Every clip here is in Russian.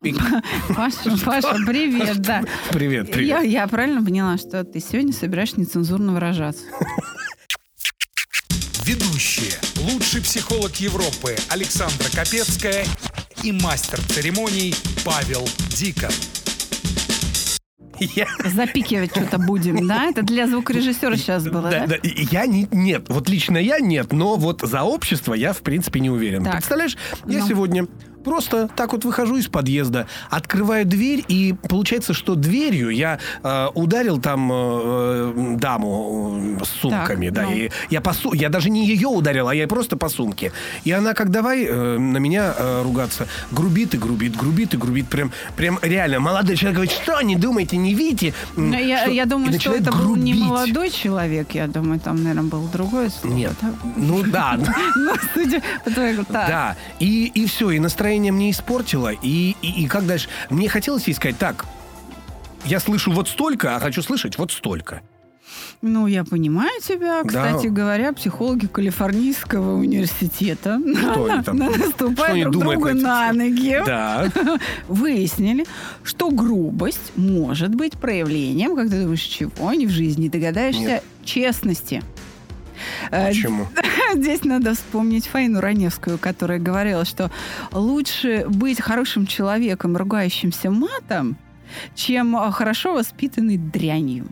Паша, Паша, привет, да. Привет, привет. Я, я правильно поняла, что ты сегодня собираешься нецензурно выражаться? Ведущие. Лучший психолог Европы Александра Капецкая и мастер церемоний Павел Дикон. Я, Запикивать что-то будем, да? Это для звукорежиссера сейчас было, да, да? да, и я не, нет, вот лично я нет, но вот за общество я в принципе не уверен. Так. Представляешь, я Ну. сегодня просто так вот выхожу из подъезда, открываю дверь, и получается, что дверью я э, ударил там э, даму э, с сумками, Так, да, ну. и я по су- я даже не ее ударил, а я просто по сумке. И она как давай э, на меня э, ругаться, грубит и грубит, грубит и грубит, прям, прям реально. Молодой человек говорит, что не думайте, не видите. Но я, что?» я И думаю, что начинает это был не грубить. молодой человек, я думаю, там, наверное, было другое слово. Нет. да? Ну да, Ну, судя по да. И, и все, и настроение мне испортило. И, и, и как дальше? Мне хотелось ей сказать, так, я слышу вот столько, а хочу слышать вот столько. Ну, я понимаю тебя. Кстати говоря, психологи Калифорнийского университета Что они там? Они друг думают другу на ноги, Да. выяснили, что грубость может быть проявлением, как ты думаешь, чего? Не в жизни догадаешься, Нет. честности. Э, Почему? Здесь надо вспомнить Фаину Раневскую, которая говорила, что лучше быть хорошим человеком, ругающимся матом, чем э, хорошо воспитанной дрянью.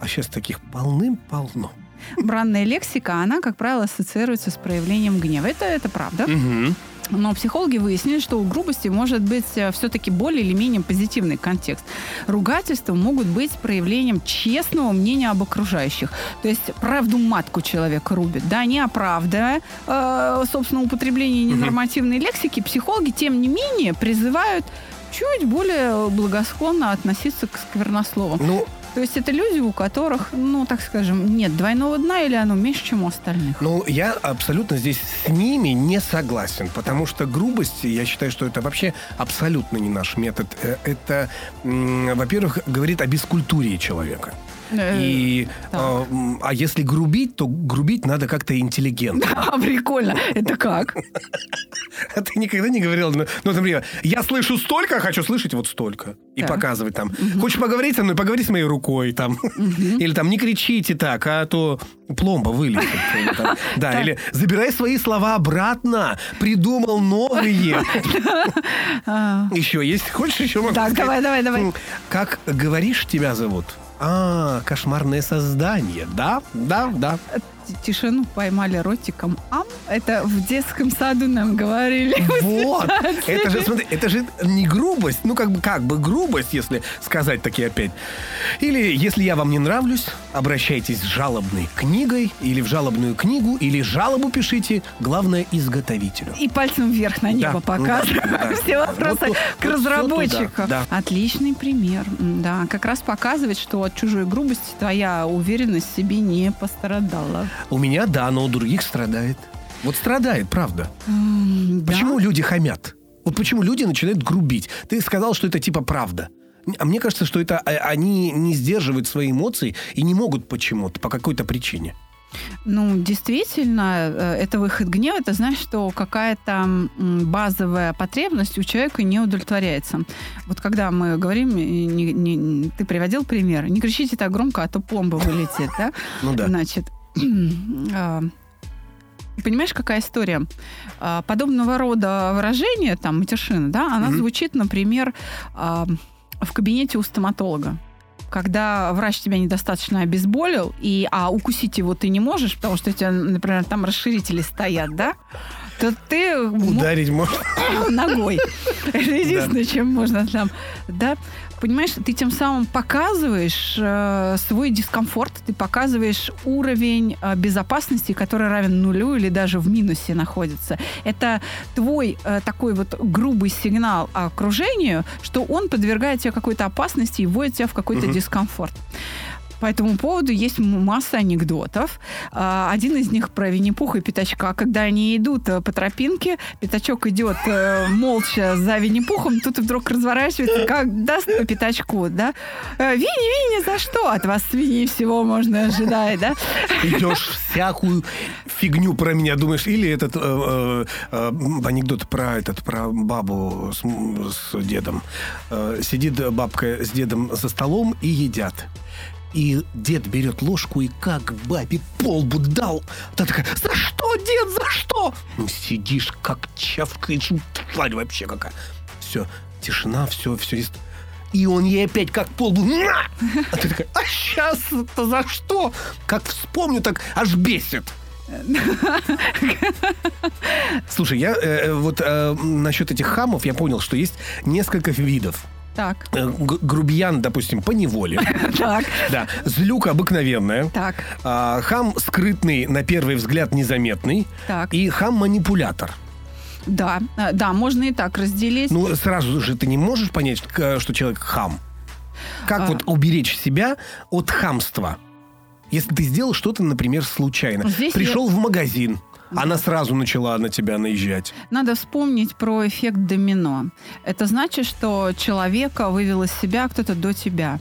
А сейчас таких полным-полно. Бранная лексика, она, как правило, ассоциируется с проявлением гнева. Это, это правда. Мгм. Но психологи выяснили, что у грубости может быть все-таки более или менее позитивный контекст. Ругательства могут быть проявлением честного мнения об окружающих. То есть правду матку человек рубит, да, не оправдывая, э, собственно, употребление ненормативной лексики, психологи, тем не менее, призывают чуть более благосклонно относиться к сквернословам. Ну, То есть это люди, у которых, ну, так скажем, нет двойного дна или оно меньше, чем у остальных. ну, я абсолютно здесь с ними не согласен, потому что грубость, я считаю, что это вообще абсолютно не наш метод. Э, Это, во-первых, говорит о бескультуре человека. Э, И, а, а если грубить, то грубить надо как-то интеллигентно. А, прикольно. Это как? А ты никогда не говорил, ну, например, я слышу столько, а хочу слышать вот столько. И показывать там. Хочешь поговорить со мной, поговори с моей рукой там. Или там, не кричите так, а то пломба там, Да, или забирай свои слова обратно, придумал новые. А, Еще есть, хочешь еще Так, давай, давай, давай. Как говоришь, тебя зовут? А, кошмарное создание. Да, да, да. Тишину поймали ротиком. Ам, это в детском саду нам говорили. Вот. Это же, смотри, это же не грубость, ну как бы, как бы грубость, если сказать таки опять. Или если я вам не нравлюсь, обращайтесь с жалобной книгой или в жалобную книгу, или жалобу пишите, главное, изготовителю. И пальцем вверх на небо Да, показывают. да, да. Все вопросы Вот к вот туда, да. Отличный пример. Да, как раз показывает, что от чужой грубости твоя уверенность в себе не пострадала. У меня да, но у других страдает. Вот страдает, правда. Да. Почему люди хамят? Вот почему люди начинают грубить? Ты сказал, что это типа правда. А мне кажется, что это а, они не сдерживают свои эмоции и не могут почему-то, по какой-то причине. Ну, действительно, э, это выход гнева. Это значит, что какая-то базовая потребность у человека не удовлетворяется. Вот когда мы говорим, не- не- ты приводил пример, не кричите так громко, а то пломба вылетит, да? Ну да. Значит, понимаешь, какая история? А, Подобного рода выражение, там, матершина, да, она Мгм. звучит, например, а, в кабинете у стоматолога. Когда врач тебя недостаточно обезболил, и, а укусить его ты не можешь, потому что у тебя, например, там расширители стоят, да? То ты мо- Ударить можно. ногой. Это единственное, чем можно там, да. Понимаешь, ты тем самым показываешь э, свой дискомфорт, ты показываешь уровень э, безопасности, который равен нулю или даже в минусе находится. Это твой э, такой вот грубый сигнал окружению, что он подвергает тебя какой-то опасности и вводит тебя в какой-то Мгм. дискомфорт. По этому поводу есть масса анекдотов. А, Один из них про Винни-Пуха и Пятачка. Когда они идут э, по тропинке, Пятачок идет э, молча за Винни-Пухом, тут вдруг разворачивается, как даст по Пятачку, да? Э, Винни, Винни, за что? От вас свиньи всего можно ожидать, да? Идешь всякую фигню про меня думаешь. Или этот анекдот про этот про бабу с, с дедом. Сидит бабка с дедом за столом и едят. И дед берет ложку и как бабе полбу дал. Та такая, за что, дед, за что? Сидишь, как чавкаешь, тварь вообще какая. Все, тишина, все, все. И он ей опять как полбу. «На!» А ты такая, а сейчас-то за что? Как вспомню, так аж бесит. Слушай, я э, э, вот э, насчет этих хамов я понял, что есть несколько видов. Так, Э, г- грубиян, допустим, по неволе. так, Да. Злюка обыкновенная. так, А, Хам скрытный, на первый взгляд незаметный. так. И хам-манипулятор. Да, э, да, можно и так разделить. Ну, сразу же ты не можешь понять, что человек хам. Как А. вот уберечь себя от хамства? Если ты сделал что-то, например, случайно. Здесь Пришел в магазин, она сразу начала на тебя наезжать. Надо вспомнить про эффект домино. Это значит, что человека вывел из себя кто-то до тебя.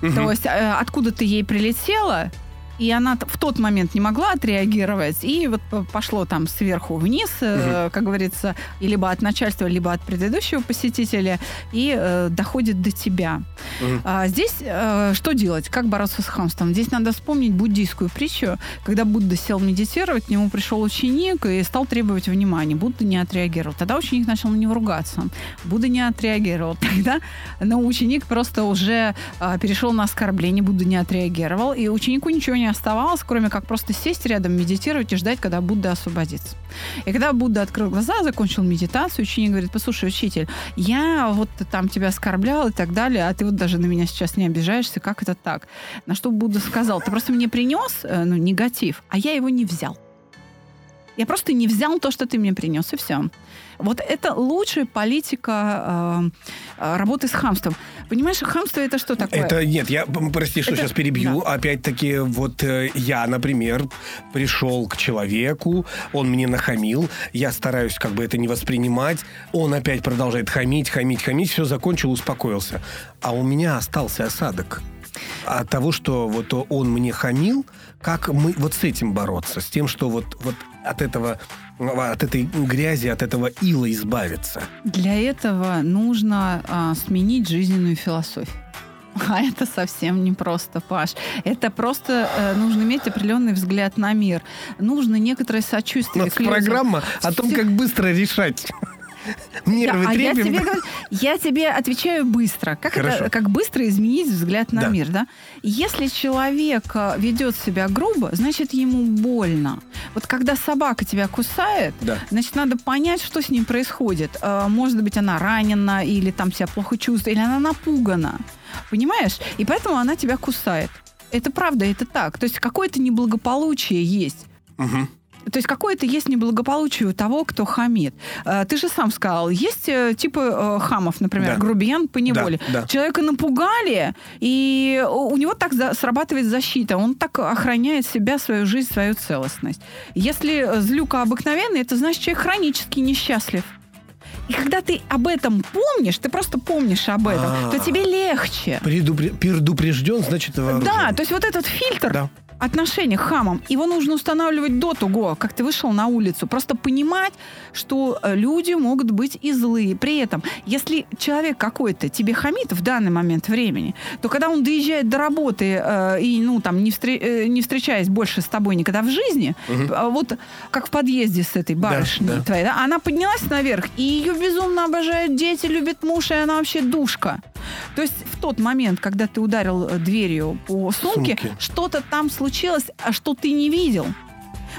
То есть э, откуда ты ей прилетела, и она в тот момент не могла отреагировать, и вот пошло там сверху вниз, э, как говорится, либо от начальства, либо от предыдущего посетителя, и э, доходит до тебя. Мгм. А здесь э, что делать? Как бороться с хамством? Здесь надо вспомнить буддийскую притчу, когда Будда сел медитировать, к нему пришел ученик и стал требовать внимания. Будда не отреагировал. Тогда ученик начал на него ругаться. Будда не отреагировал. Тогда но ученик просто уже а, перешел на оскорбление, Будда не отреагировал, и ученику ничего не оставалось, кроме как просто сесть рядом, медитировать и ждать, когда Будда освободится. И когда Будда открыл глаза, закончил медитацию, ученик говорит, послушай, учитель, я вот там тебя оскорблял и так далее, а ты вот даже на меня сейчас не обижаешься, как это так? На что Будда сказал, ты просто мне принес э, ну, негатив, а я его не взял. Я просто не взял то, что ты мне принес, и все. Вот это лучшая политика э, работы с хамством. Понимаешь, хамство это что такое? Это нет, я прости, что Это- сейчас перебью. Опять-таки, вот э, я, например, пришел к человеку, он мне нахамил, я стараюсь как бы это не воспринимать, он опять продолжает хамить, хамить, хамить, все закончил, успокоился, а у меня остался осадок от того, что вот он мне хамил, как мы вот с этим бороться, с тем, что вот вот от этого от этой грязи, от этого ила избавиться. Для этого нужно а, сменить жизненную философию. А это совсем не просто, Паш. Это просто э, нужно иметь определенный взгляд на мир. Нужно некоторое У сочувствие. нас к людям. программа о том, как быстро решать нервы Да, а я тебе, говорю- я тебе отвечаю быстро. Как, Хорошо. это, как быстро изменить взгляд на Да. мир, да? Если человек э, ведет себя грубо, значит, ему больно. Вот когда собака тебя кусает, Да. значит, надо понять, что с ним происходит. Э, Может быть, она ранена, или там себя плохо чувствует, или она напугана. Понимаешь? И поэтому она тебя кусает. Это правда, это так. То есть какое-то неблагополучие есть. Мгм. То есть какое-то есть неблагополучие у того, кто хамит. Э, Ты же сам сказал, есть э, типы э, хамов, например, Да. грубиян по неволе. Да, да. Человека напугали, и у него так срабатывает защита. Он так охраняет себя, свою жизнь, свою целостность. Если злюка обыкновенный, это значит, человек хронически несчастлив. И когда ты об этом помнишь, ты просто помнишь об этом, А. то тебе легче. Предупре- Предупрежден, значит, вооружен. Да, то есть вот этот фильтр Да. Отношения к хамам, его нужно устанавливать до того, как ты вышел на улицу. Просто понимать, что э, люди могут быть и злые. При этом, если человек какой-то тебе хамит в данный момент времени, то когда он доезжает до работы э, и, ну, там, не, встре- э, не встречаясь больше с тобой никогда в жизни, а вот как в подъезде с этой барышней да. твоей, да, она поднялась наверх, и ее безумно обожают дети, любит муж, и она вообще душка. То есть в тот момент, когда ты ударил э, дверью по сумке, Сумке. что-то там случилось, а что ты не видел.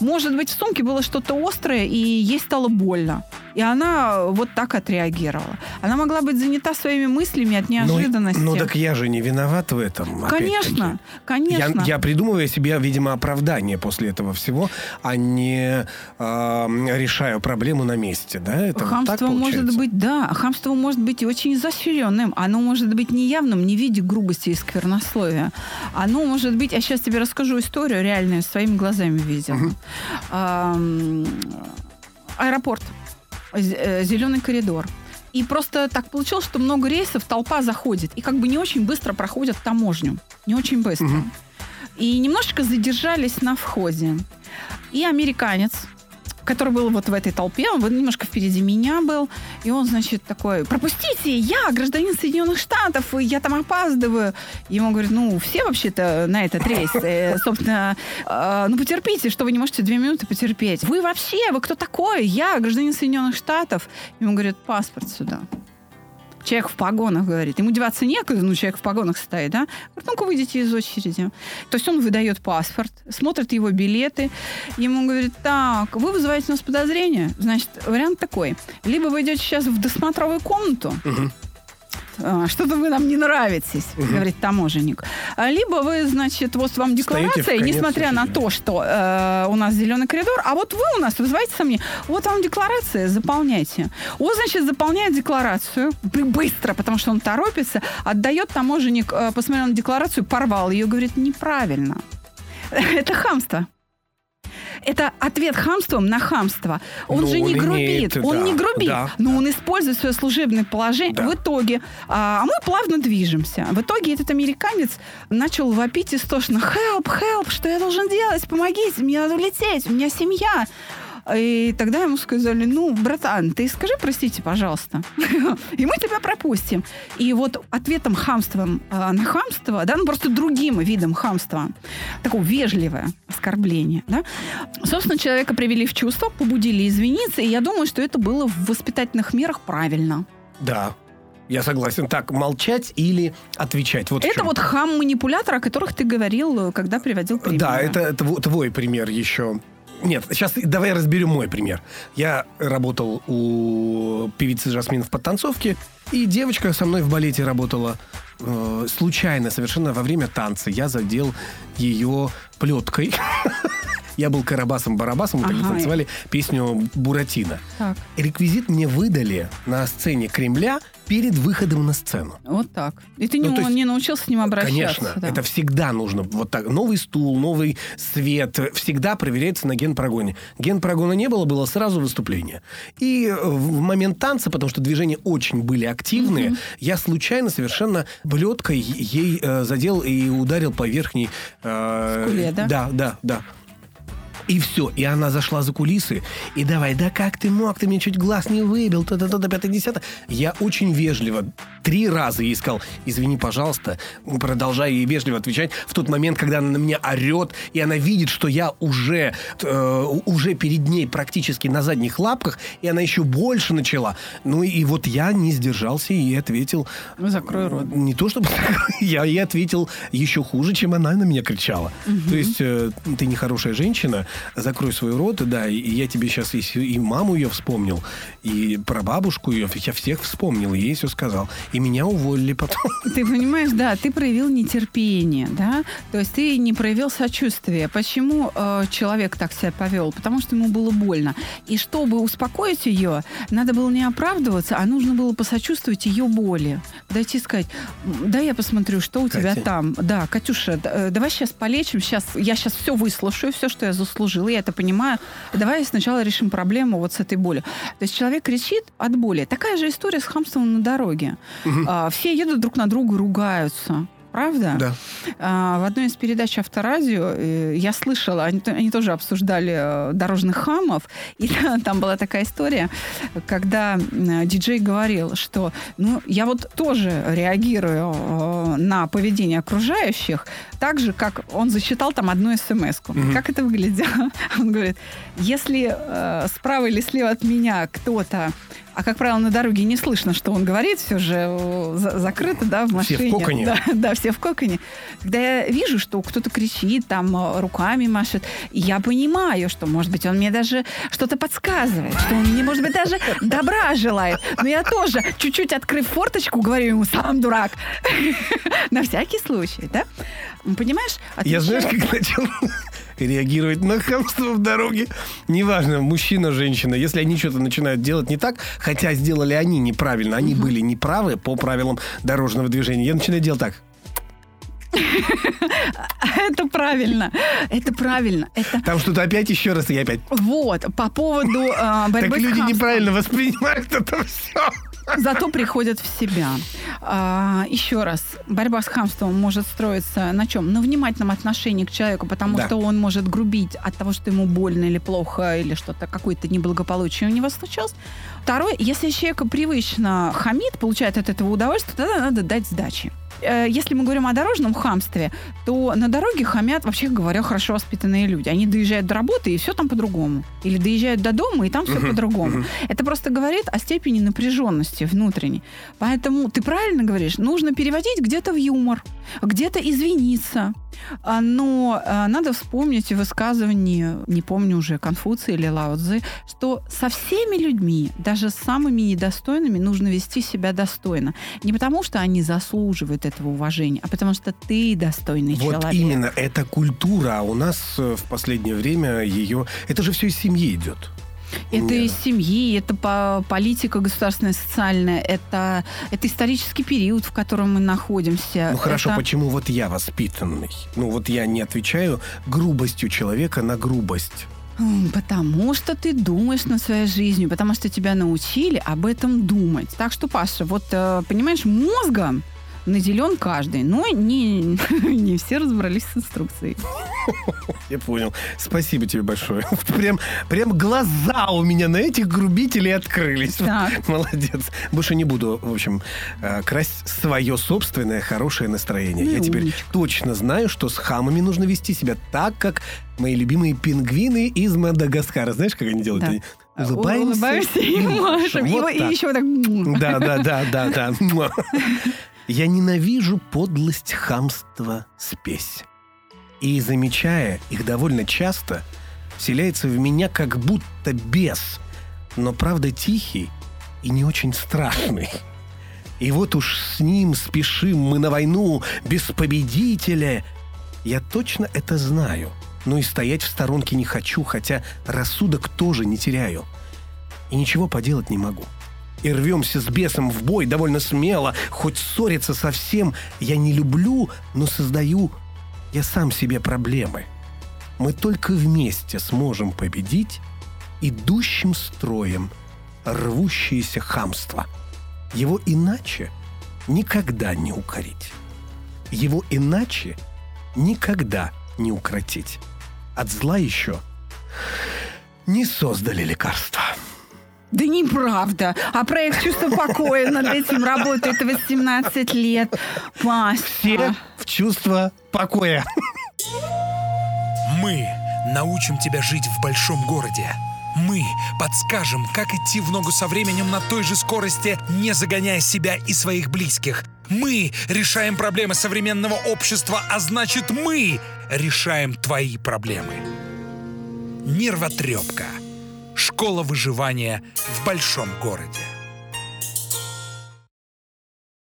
Может быть, в сумке было что-то острое, и ей стало больно. И она вот так отреагировала. Она могла быть занята своими мыслями от неожиданности. Ну, ну так я же не виноват в этом. Конечно, конечно. Я, я придумываю себе, видимо, оправдание после этого всего, а не э, решаю проблему на месте, да? Это хамство вот может быть, да, хамство может быть и очень изощренным. Оно может быть неявным, не в виде грубости и сквернословия. Оно может быть, я сейчас тебе расскажу историю реальную, своими глазами видела. Угу. Аэропорт. Э, зеленый коридор. И просто так получилось, что много рейсов, толпа заходит. И как бы не очень быстро проходят таможню. Не очень быстро. Угу. И немножечко задержались на входе. И американец который был вот в этой толпе, он немножко впереди меня был, и он, значит, такой, пропустите, я гражданин Соединенных Штатов, и я там опаздываю. Ему говорят, ну, все вообще-то на этот рейс, э, собственно, э, ну, потерпите, что вы не можете две минуты потерпеть. Вы вообще, вы кто такой? Я гражданин Соединенных Штатов. Ему говорят, паспорт сюда. Человек в погонах говорит. Ему деваться некуда, ну, человек в погонах стоит, да? Говорит, ну-ка, выйдите из очереди. То есть он выдает паспорт, смотрит его билеты, ему говорит, так, вы вызываете у нас подозрение. Значит, вариант такой. Либо вы идете сейчас в досмотровую комнату, угу что-то вы нам не нравитесь, угу. говорит таможенник. А, либо вы, значит, вот вам декларация, несмотря на то, что э, у нас зеленый коридор, а вот вы у нас вызываете сомнения, вот вам декларация, заполняйте. Он, значит, заполняет декларацию быстро, потому что он торопится, отдает таможенник, э, посмотрел на декларацию, порвал ее, говорит, неправильно. Это хамство это ответ хамством на хамство. Он но ну, же не он грубит, имеет, он да, не грубит, да, но да. он использует свое служебное положение. Да. В итоге, а, а мы плавно движемся. В итоге этот американец начал вопить истошно: "Help, help, что я должен делать? Помогите, мне надо улететь, у меня семья". И тогда ему сказали, ну, братан, ты скажи, простите, пожалуйста, и мы тебя пропустим. И вот ответом хамством э, на хамство, да, ну просто другим видом хамства, такое вежливое оскорбление, да, собственно, человека привели в чувство, побудили извиниться, и я думаю, что это было в воспитательных мерах правильно. Да, я согласен. Так, молчать или отвечать? Вот это вот хам-манипулятор, о которых ты говорил, когда приводил пример. Да, это твой пример еще. Нет, сейчас давай разберем мой пример. Я работал у певицы Жасмин в подтанцовке, и девочка со мной в балете работала э, случайно, совершенно во время танца. Я задел ее плеткой. Я был Карабасом-Барабасом, мы ага. танцевали песню «Буратино». Так. Реквизит мне выдали на сцене Кремля перед выходом на сцену. Вот так. И ты ну, не, есть, не научился с ним обращаться? Конечно. Да. Это всегда нужно. Вот так. Новый стул, новый свет. Всегда проверяется на генпрогоне. Генпрогона не было, было сразу выступление. И в момент танца, потому что движения очень были активные, угу. я случайно совершенно блеткой ей э, задел и ударил по верхней... Э, Скуле, да? Да, да, да. И все. И она зашла за кулисы. И давай, да как ты мог? Ты мне чуть глаз не выбил. Та-та-та, та пятое, десятое. Я очень вежливо три раза ей сказал, извини, пожалуйста, продолжая ей вежливо отвечать. В тот момент, когда она на меня орет, и она видит, что я уже, э, уже перед ней практически на задних лапках, и она еще больше начала. Ну и вот я не сдержался и ответил... Ну, закрой рот. Не то чтобы... я ей ответил еще хуже, чем она на меня кричала. Угу. То есть э, ты нехорошая женщина, закрой свой рот, да, и я тебе сейчас и, и маму ее вспомнил, и про бабушку ее, я всех вспомнил, ей все сказал. И меня уволили потом. Ты понимаешь, да, ты проявил нетерпение, да, то есть ты не проявил сочувствие. Почему э, человек так себя повел? Потому что ему было больно. И чтобы успокоить ее, надо было не оправдываться, а нужно было посочувствовать ее боли. Дойти сказать, да, я посмотрю, что у Катя. тебя там. Да, Катюша, э, давай сейчас полечим, сейчас, я сейчас все выслушаю, все, что я заслужила заслужил, я это понимаю. Давай сначала решим проблему вот с этой болью. То есть человек кричит от боли. Такая же история с хамством на дороге. Угу. А, все едут друг на друга, ругаются правда? Да. А, в одной из передач Авторадио э, я слышала, они, они тоже обсуждали э, дорожных хамов, и там была такая история, когда диджей говорил, что ну, я вот тоже реагирую э, на поведение окружающих так же, как он засчитал там одну смс -ку. Угу. Как это выглядело? Он говорит, если э, справа или слева от меня кто-то А, как правило, на дороге не слышно, что он говорит, все же э, за- закрыто, да, в машине. Все в коконе. Да, да, все в коконе. Когда я вижу, что кто-то кричит, там, э, руками машет, я понимаю, что, может быть, он мне даже что-то подсказывает, что он мне, может быть, даже добра желает. Но я тоже, чуть-чуть открыв форточку, говорю ему, сам дурак. На всякий случай, да? Понимаешь? Я знаешь, как начал реагировать на хамство в дороге? Неважно, мужчина, женщина, если они что-то начинают делать не так, хотя сделали они неправильно, они были неправы по правилам дорожного движения, я начинаю делать так. Это правильно. Это правильно. Это Там что-то опять еще раз, и я опять. вот по поводу э, борьбы Так люди неправильно воспринимают это все. Зато приходят в себя. А, еще раз, борьба с хамством может строиться на чем? На внимательном отношении к человеку, потому Да. что он может грубить от того, что ему больно или плохо, или что-то, какое-то неблагополучие у него случилось. Второе, если человек привычно хамит, получает от этого удовольствие, тогда надо дать сдачи. Э, Если мы говорим о дорожном хамстве, то на дороге хамят, вообще говоря, хорошо воспитанные люди. Они доезжают до работы, и все там по-другому. Или доезжают до дома, и там все по-другому. Это просто говорит о степени напряженности внутренней. Поэтому ты правильно говоришь, нужно переводить где-то в юмор, где-то извиниться. А, Но а, надо вспомнить высказывание, не помню уже, Конфуция или Лао Цзы, что со всеми людьми, даже с самыми недостойными, нужно вести себя достойно. Не потому, что они заслуживают этого уважения, а потому что ты достойный Вот человек. именно, это культура, а у нас э, в последнее время ее... Это же все из семьи идет. Это из семьи, это по- политика государственная, социальная, это, это исторический период, в котором мы находимся. Ну хорошо, Это- почему вот я воспитанный? Ну вот я не отвечаю грубостью человека на грубость. Потому что ты думаешь над своей жизнью, потому что тебя научили об этом думать. Так что, Паша, вот, э, понимаешь, мозгом наделен каждый, но не, не все разобрались с инструкцией. Я понял. Спасибо тебе большое. Прям, прям глаза у меня на этих грубителей открылись. Так. Молодец. Больше не буду, в общем, э, красть свое собственное хорошее настроение. Ну и Я теперь умничка. точно знаю, что с хамами нужно вести себя так, как мои любимые пингвины из Мадагаскара. Знаешь, как они делают? Да. Они улыбаемся, Улыбаемся и машем. И, Вот и так. еще вот так... Да, да, да, да, да. Я ненавижу подлость, хамство, спесь. И, замечая их довольно часто, вселяется в меня как будто бес, но правда тихий и не очень страшный. И вот уж с ним спешим мы на войну без победителя. Я точно это знаю, но и стоять в сторонке не хочу, хотя рассудок тоже не теряю. И ничего поделать не могу. И рвемся с бесом в бой довольно смело, хоть ссориться совсем я не люблю, но создаю я сам себе проблемы. Мы только вместе сможем победить идущим строем рвущееся хамство. Его иначе никогда не укорить. Его иначе никогда не укротить. От зла еще не создали лекарства. Да неправда. А проект «Чувство покоя» над этим работает 18 лет. Паша. Все в чувство покоя. Мы научим тебя жить в большом городе. Мы подскажем, как идти в ногу со временем на той же скорости, не загоняя себя и своих близких. Мы решаем проблемы современного общества, а значит мы решаем твои проблемы. Нервотрепка. Школа выживания в большом городе.